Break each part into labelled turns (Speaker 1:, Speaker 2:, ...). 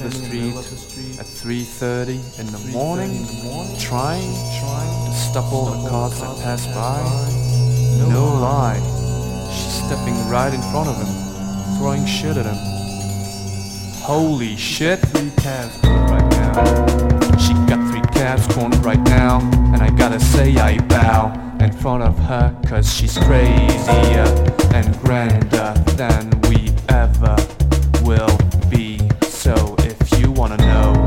Speaker 1: of the street, at 3.30 in the morning, trying, to stop all the cars that pass by. No, lie, she's stepping right in front of him, throwing shit at him. Holy shit! She got three cabs cornered right now, and I gotta say I bow in front of her, cause she's crazier and grander than we ever will be. So wanna know.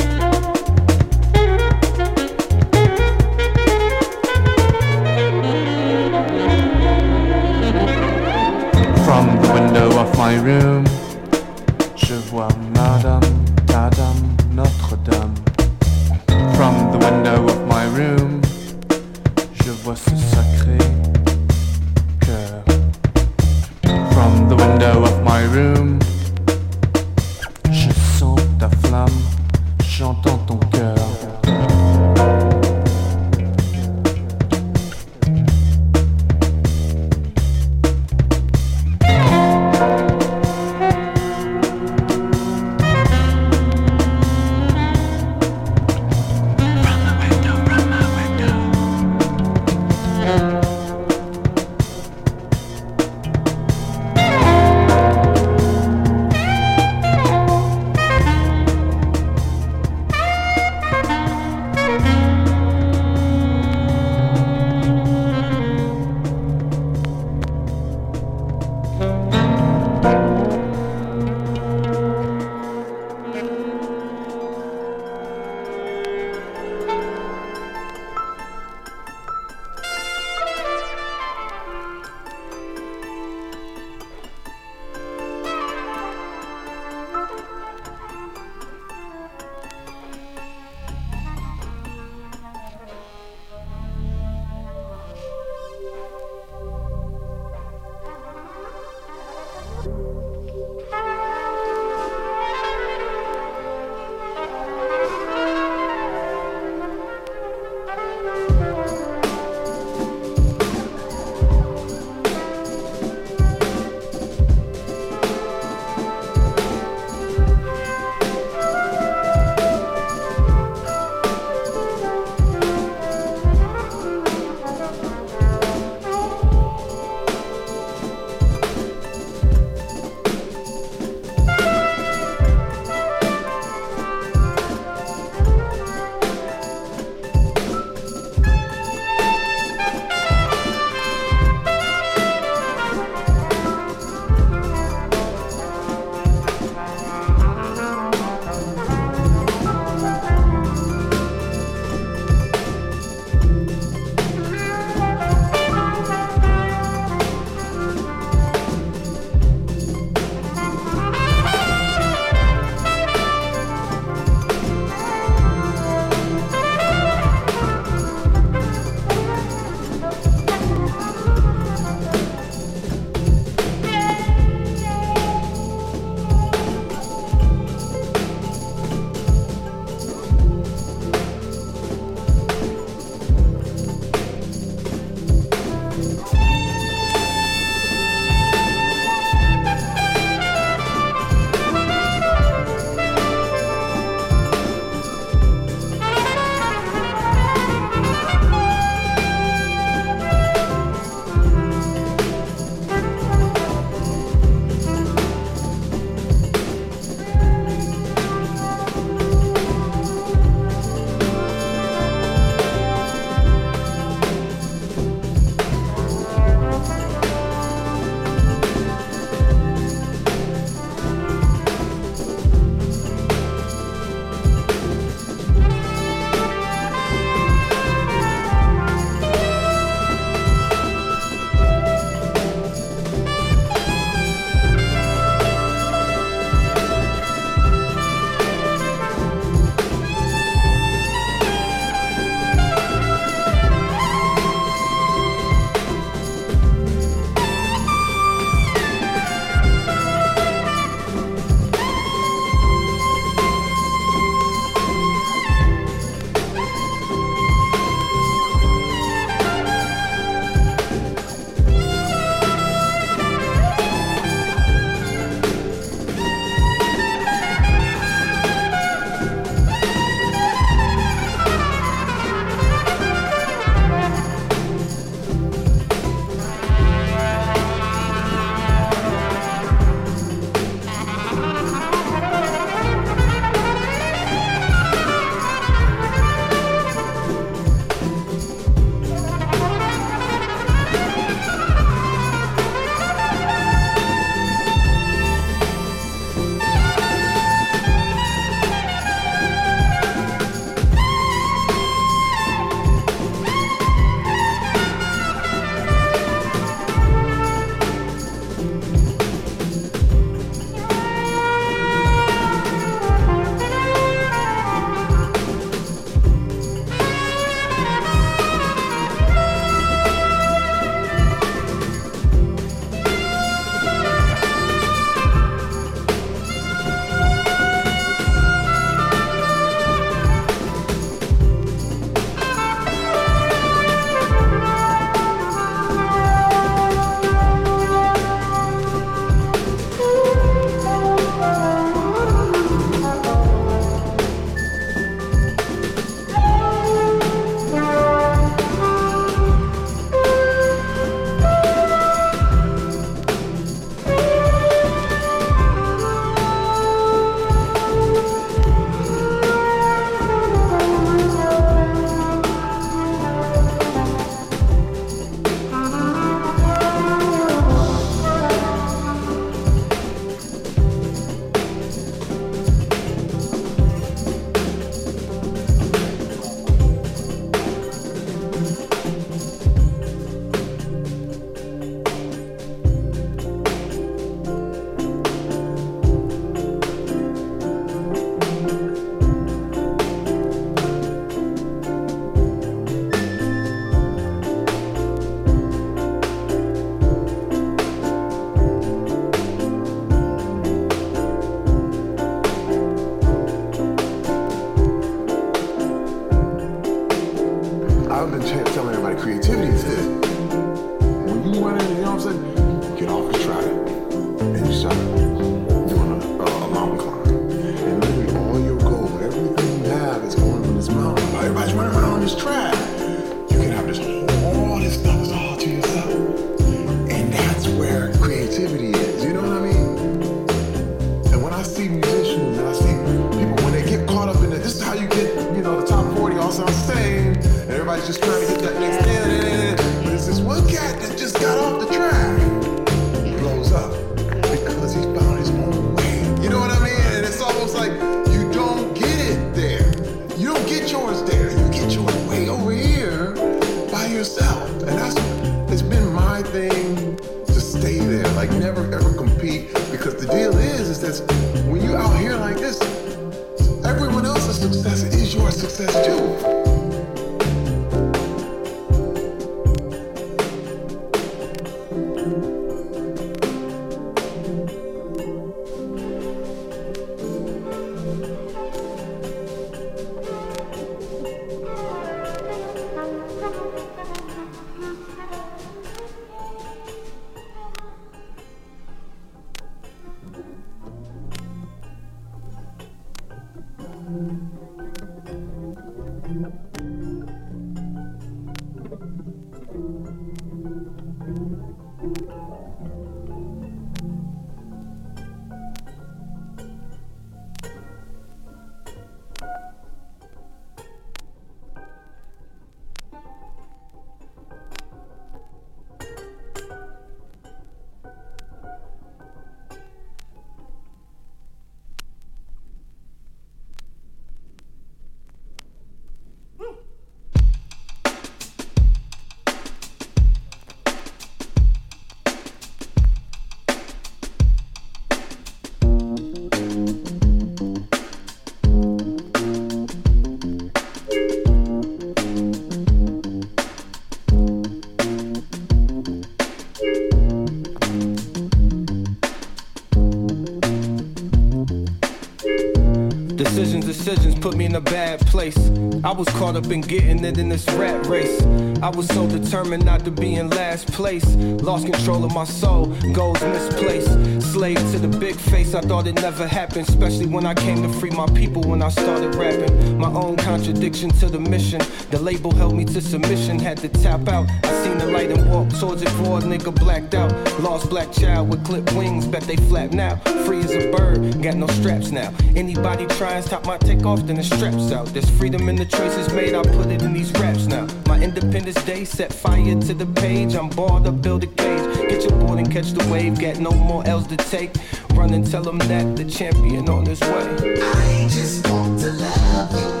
Speaker 2: Put me in a bad place. I was caught up in getting it in this rat race. I was so determined not to be in last place. Lost control of my soul, goals misplaced. Slave to the big face, I thought it never happened. Especially when I came to free my people when I started rapping. My own contradiction to the mission. The label held me to submission, had to tap out. Seen the light and walk towards it, for nigga blacked out. Lost black child with clipped wings, bet they flap now. Free as a bird, got no straps now. Anybody and stop my takeoff, then the straps out. There's freedom in the choices made, I put it in these raps now. My Independence Day set fire to the page. I'm bored up, build a cage. Get your board and catch the wave, got no more L's to take. Run and tell them that the champion on his way.
Speaker 3: I just want to love you.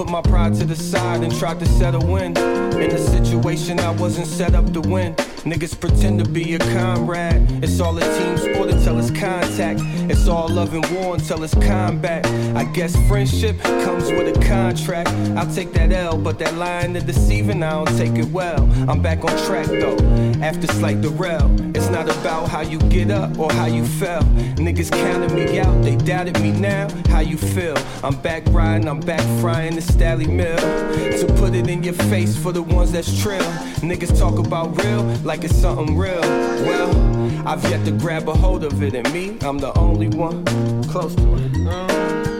Speaker 2: Put my pride to the side and tried to settle in. In a situation I wasn't set up to win. Niggas pretend to be a comrade. It's all a team sport until it's contact. It's all love and war until it's combat. I guess friendship comes with a contract. I'll take that L, but that line of deceiving, I don't take it well. I'm back on track though, after slight derail. It's not about how you get up or how you fell. Niggas counted me out, they doubted me now. How you feel? I'm back riding, I'm back frying the Stally Mill. To put it in your face for the ones that's trill. Niggas talk about real like it's something real. Well, I've yet to grab a hold of it, and me, I'm the only one close to it.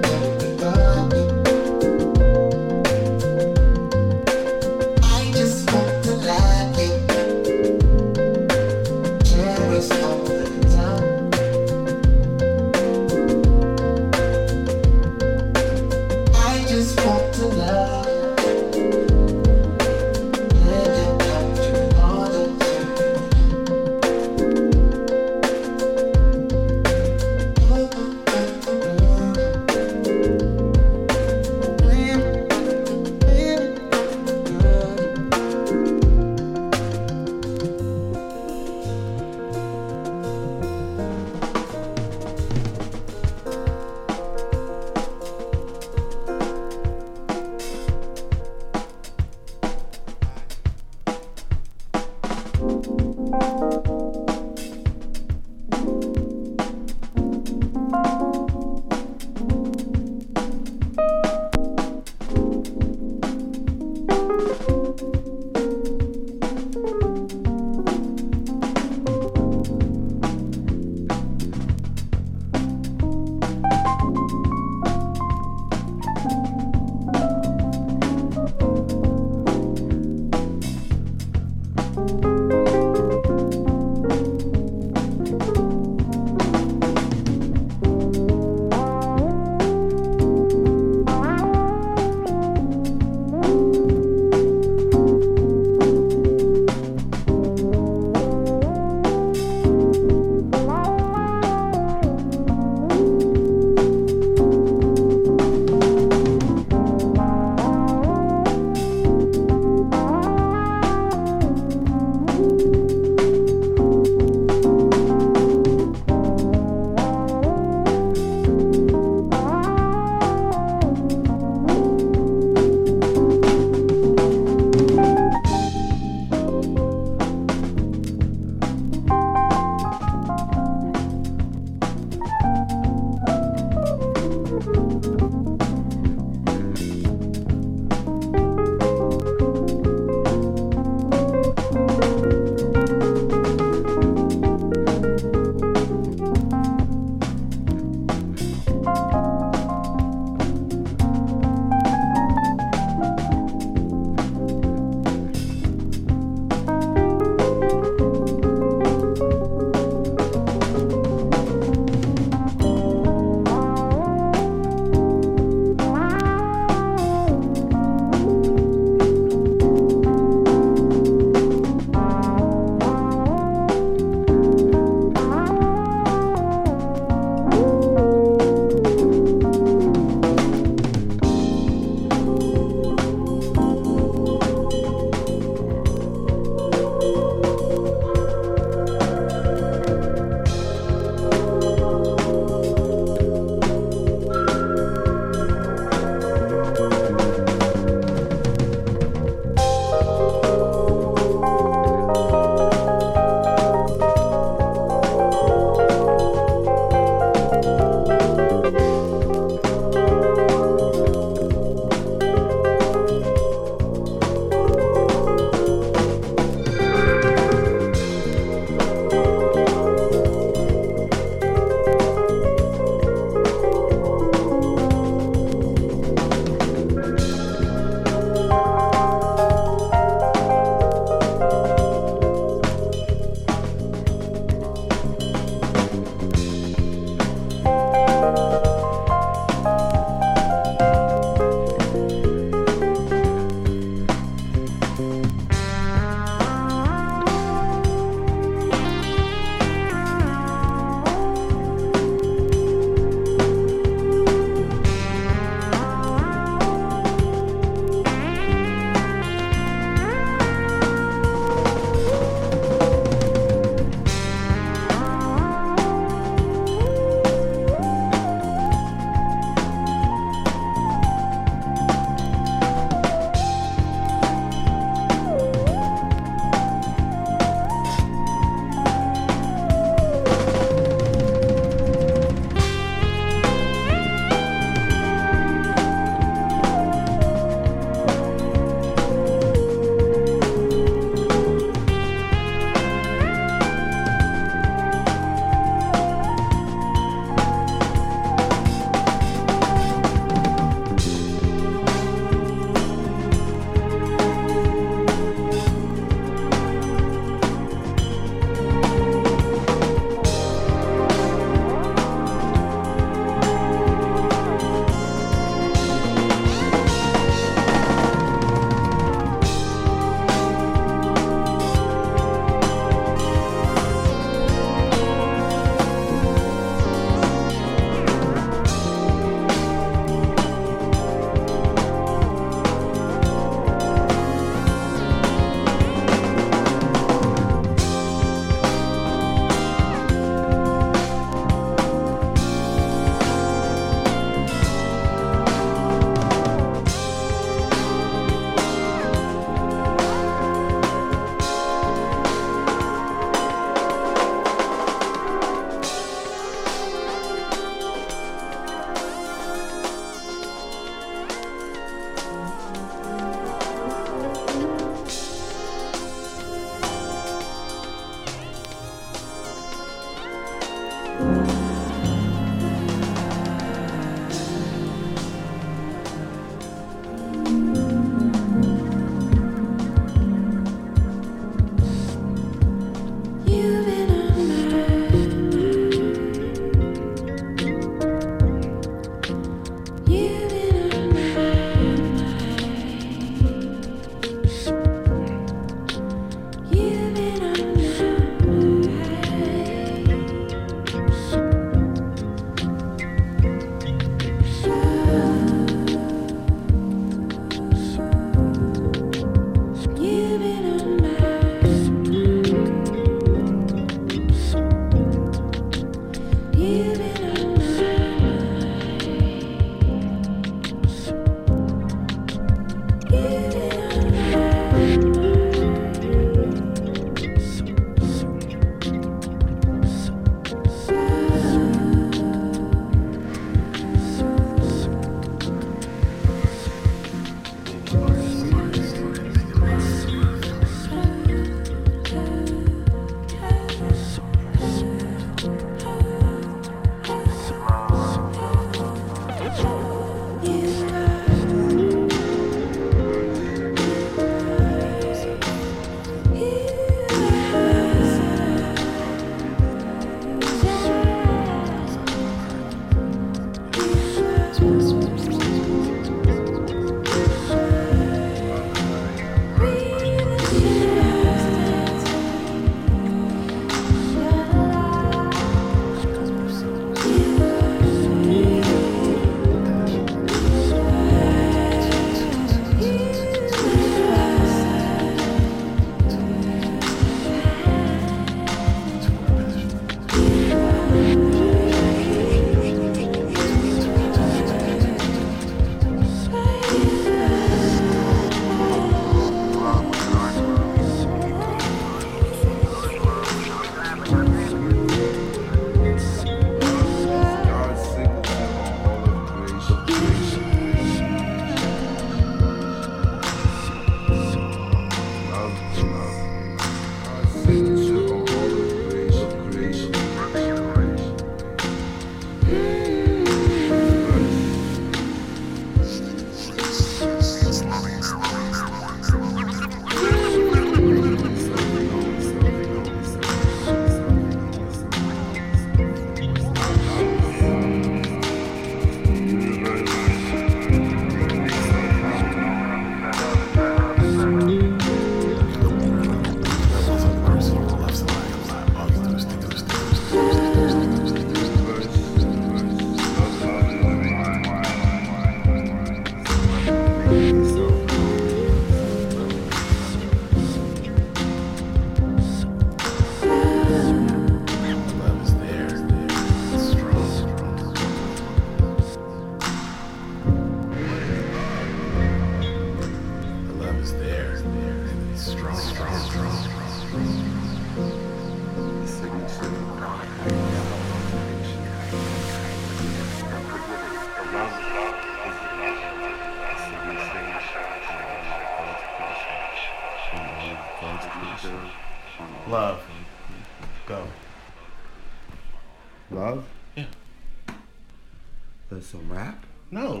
Speaker 2: Uh.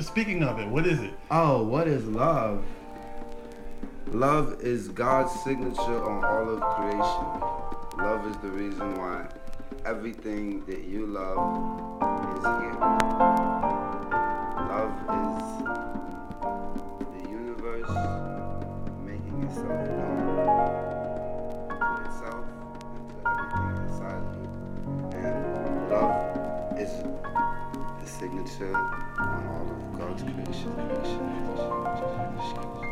Speaker 4: speaking of it, what is it?
Speaker 5: Oh, what is love? Love is God's signature on all of creation. Love is the reason why everything that you love is here. Love is the universe making itself known signature on all of God's creation. creation.